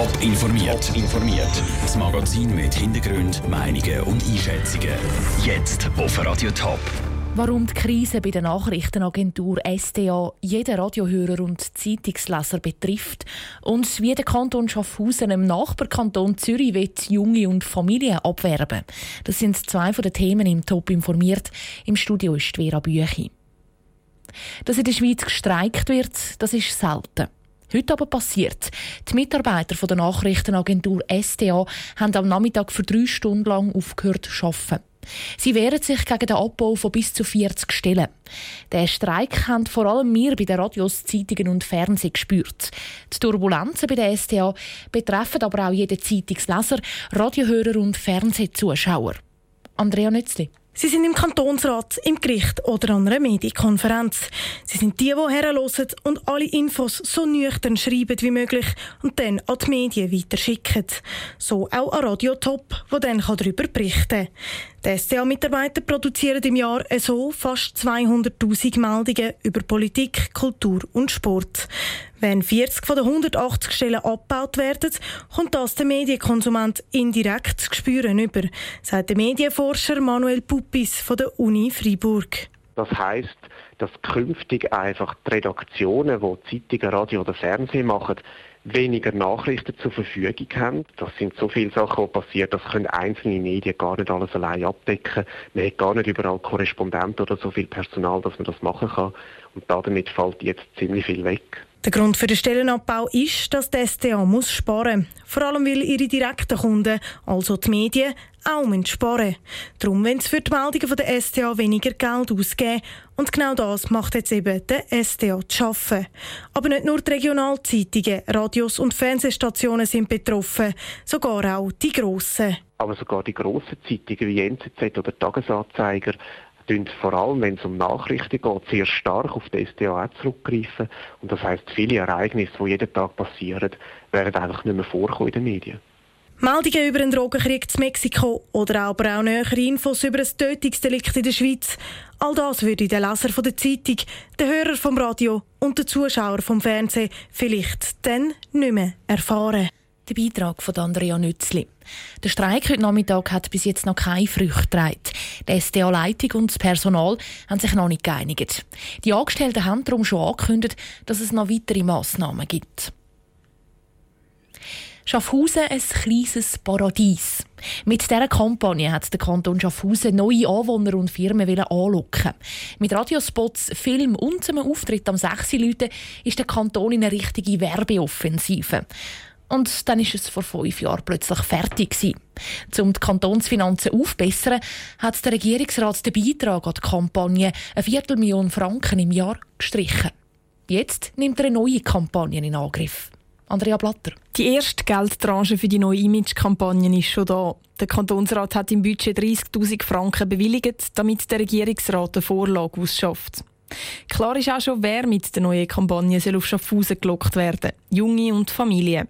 Top informiert. informiert. Das Magazin mit Hintergrund, Meinungen und Einschätzungen. Jetzt auf Radio Top. Warum die Krise bei der Nachrichtenagentur SDA jeden Radiohörer und Zeitungsleser betrifft und wie der Kanton Schaffhausen im Nachbarkanton Zürich wird junge und Familien abwerben. Das sind zwei von den Themen im Top informiert. Im Studio ist Vera Büchi. Dass in der Schweiz gestreikt wird, das ist selten. Heute aber passiert. Die Mitarbeiter der Nachrichtenagentur SDA haben am Nachmittag für drei Stunden lang aufgehört zu arbeiten. Sie wehren sich gegen den Abbau von bis zu 40 Stellen. Der Streik haben vor allem wir bei den Radios, Zeitungen und Fernsehen gespürt. Die Turbulenzen bei der SDA betreffen aber auch jeden Zeitungsleser, Radiohörer und Fernsehzuschauer. Andrea Nützli. Sie sind im Kantonsrat, im Gericht oder an einer Medienkonferenz. Sie sind die, die herhören und alle Infos so nüchtern schreiben wie möglich und dann an die Medien weiterschicken. So auch an Radio Top, wo dann darüber berichten kann. Die SDA-Mitarbeiter produzieren im Jahr so fast 200.000 Meldungen über Politik, Kultur und Sport. Wenn 40 von den 180 Stellen abgebaut werden, kommt das der Medienkonsument indirekt zu spüren über, sagt der Medienforscher Manuel Puppis von der Uni Freiburg. Das heißt, dass künftig einfach die Redaktionen, die Zeitungen, Radio oder Fernsehen machen, weniger Nachrichten zur Verfügung haben. Das sind so viele Sachen, die passieren, das können einzelne Medien gar nicht alles allein abdecken. Man hat gar nicht überall Korrespondenten oder so viel Personal, dass man das machen kann. Und damit fällt jetzt ziemlich viel weg. Der Grund für den Stellenabbau ist, dass die SDA muss sparen muss. Vor allem, weil ihre direkten Kunden, also die Medien, auch sparen müssen. Darum wollen sie für die Meldungen der SDA weniger Geld ausgeben. Und genau das macht jetzt eben der SDA zu arbeiten. Aber nicht nur die Regionalzeitungen, Radios und Fernsehstationen sind betroffen, sogar auch die grossen. Aber sogar die grossen Zeitungen wie NZZ oder Tagesanzeiger vor allem, wenn es um Nachrichten geht, sehr stark auf die SDA zurückgreifen. Und das heißt, viele Ereignisse, die jeden Tag passieren, werden einfach nicht mehr vorkommen in den Medien. Meldungen über einen Drogenkrieg in Mexiko oder aber auch nähere Infos über ein Tötungsdelikt in der Schweiz. All das würde der Leser der Zeitung, der Hörer vom Radio und der Zuschauer vom Fernsehen vielleicht dann nicht mehr erfahren. Der Beitrag von Andrea Nützli. Der Streik heute Nachmittag hat bis jetzt noch keine Früchte getragen. Die SDA-Leitung und das Personal haben sich noch nicht geeinigt. Die Angestellten haben darum schon angekündigt, dass es noch weitere Massnahmen gibt. Schaffhausen ein kleines Paradies. Mit dieser Kampagne hat der Kanton Schaffhausen neue Anwohner und Firmen anlocken. Mit Radiospots, Film und einem Auftritt am 6 Leuten ist der Kanton in eine richtige Werbeoffensive. Und dann ist es vor fünf Jahren plötzlich fertig gewesen. Um die Kantonsfinanzen aufzubessern, hat der Regierungsrat den Beitrag an die Kampagne eine Viertelmillion Franken im Jahr gestrichen. Jetzt nimmt er eine neue Kampagne in Angriff. Andrea Blatter. Die erste Geldtranche für die neue Image-Kampagne ist schon da. Der Kantonsrat hat im Budget 30.000 Franken bewilligt, damit der Regierungsrat eine Vorlage ausschafft. Klar ist auch schon, wer mit der neuen Kampagne soll auf Schaffhausen gelockt werden Junge und Familien.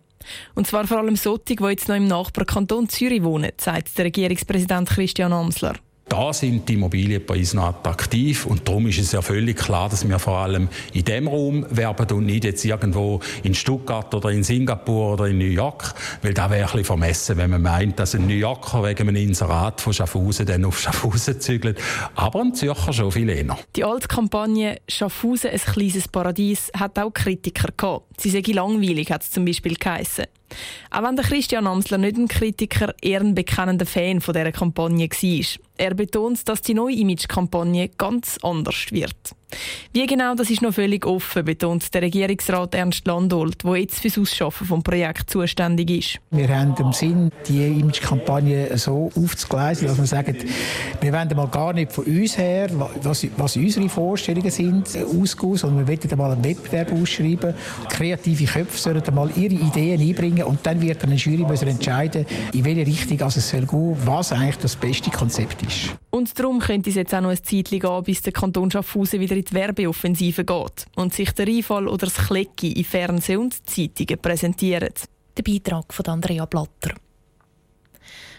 Und zwar vor allem solche, die jetzt noch im Nachbarkanton Zürich wohnen, sagt der Regierungspräsident Christian Amsler. Da sind die Immobilienpreise noch attraktiv und darum ist es ja völlig klar, dass wir vor allem in dem Raum werben und nicht jetzt irgendwo in Stuttgart oder in Singapur oder in New York, weil da wäre ein bisschen vermessen, wenn man meint, dass ein New Yorker wegen einem Inserat von Schaffhausen dann auf Schaffhausen zügelt, aber ein Zürcher schon viel eher. Die alte Kampagne «Schaffhausen, ein kleines Paradies» hat auch Kritiker gehabt. Sie sei langweilig, hat es zum Beispiel geheissen. Auch wenn der Christian Amsler nicht ein Kritiker, eher ein bekennender Fan von dieser Kampagne war. Er betont, dass die neue Image-Kampagne ganz anders wird. Wie genau, das ist noch völlig offen, betont der Regierungsrat Ernst Landolt, der jetzt für das Ausschaffen des Projekts zuständig ist. Wir haben im Sinn, die Image-Kampagne so aufzugleisen, dass wir sagen, wir wollen mal gar nicht von uns her, was, was unsere Vorstellungen sind, ausgehen, sondern wir wollen mal einen Wettbewerb ausschreiben. Kreative Köpfe sollen mal ihre Ideen einbringen und dann wird eine Jury müssen entscheiden, in welche Richtung also es soll gehen, was eigentlich das beste Konzept ist. Und darum könnte es jetzt auch noch ein Zeit gehen, bis der Kanton Schaffhausen wieder in die Werbeoffensive geht und sich der Einfall oder das Klecki in Fernsehen und Zeitungen präsentiert. Der Beitrag von Andrea Blatter.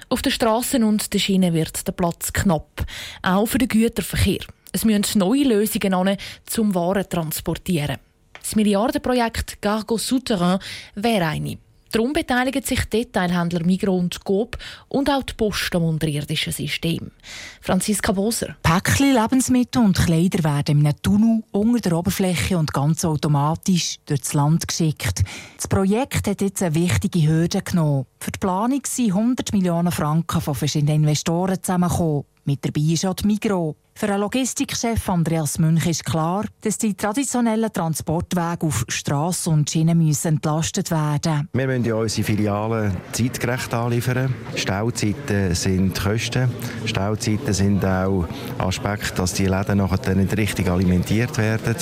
Auf den Straßen und den Schienen wird der Platz knapp, auch für den Güterverkehr. Es müssen neue Lösungen an, zum Waren transportieren. Das Milliardenprojekt Gargo Souterrain wäre eine. Darum beteiligen sich Detailhändler Migros und Coop und auch die Post am unterirdischen System. Franziska Boser. Päckchen, Lebensmittel und Kleider werden in einem Tunnel unter der Oberfläche und ganz automatisch durchs Land geschickt. Das Projekt hat jetzt eine wichtige Hürde genommen. Für die Planung sind 100 Millionen Franken von verschiedenen Investoren zusammengekommen. Mit dabei ist auch die Migros. Für den Logistikchef Andreas Münch ist klar, dass die traditionellen Transportwege auf Strasse und Schienen müssen entlastet werden Wir müssen ja unsere Filialen zeitgerecht anliefern. Stauzeiten sind Kosten. Stauzeiten sind auch Aspekte, dass die Läden nachher nicht richtig alimentiert werden.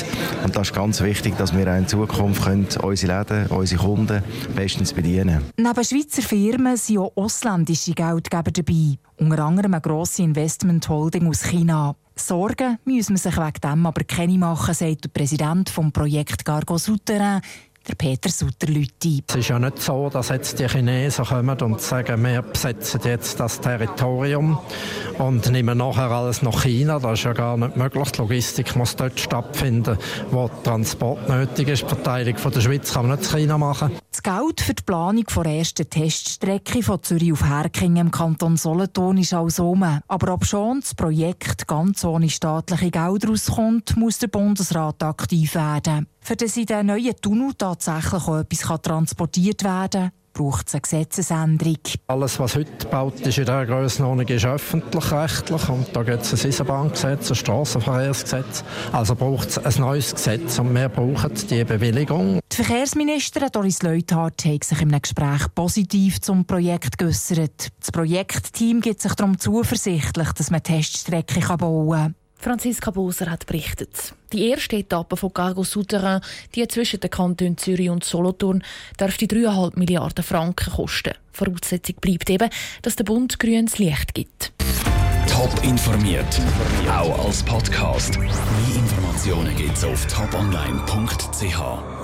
Und das ist ganz wichtig, dass wir auch in Zukunft können unsere Läden, unsere Kunden bestens bedienen Neben Schweizer Firmen sind auch ausländische Geldgeber dabei. Unter anderem eine grosse Investment-Holding aus China. Sorgen müssen wir sich wegen dem aber keine machen, sagt der Präsident des Projekts Gargo Souterrain, der Peter Sutter-Lütti. Es ist ja nicht so, dass jetzt die Chinesen kommen und sagen, wir besetzen jetzt das Territorium und nehmen nachher alles nach China. Das ist ja gar nicht möglich. Die Logistik muss dort stattfinden, wo Transport nötig ist. Die Verteilung von der Schweiz kann man nicht in China machen. Das Geld für die Planung der ersten Teststrecke von Zürich auf Herkingen im Kanton Solothurn ist also um. Aber ob schon das Projekt ganz ohne staatliche Gelder rauskommt, muss der Bundesrat aktiv werden. Für das in den neuen Tunnel tatsächlich auch etwas transportiert werden kann, braucht es eine Gesetzesänderung. Alles, was heute gebaut ist in dieser Grössenordnung, ist öffentlich-rechtlich. Und da gibt es ein Eisenbahngesetz, ein Strassenverkehrsgesetz. Also braucht es ein neues Gesetz und wir brauchen die Bewilligung. Verkehrsministerin Doris Leuthard hat sich in einem Gespräch positiv zum Projekt geäussert. Das Projektteam gibt sich darum zuversichtlich, dass man Teststrecken bauen kann. Franziska Boser hat berichtet. Die erste Etappe von Cargo Souterrain, die zwischen den Kantonen Zürich und Solothurn, dürfte 3,5 Milliarden Franken kosten. Voraussetzung bleibt eben, dass der Bund grünes Licht gibt. Top informiert, auch als Podcast. Mehr Informationen gibt's auf toponline.ch.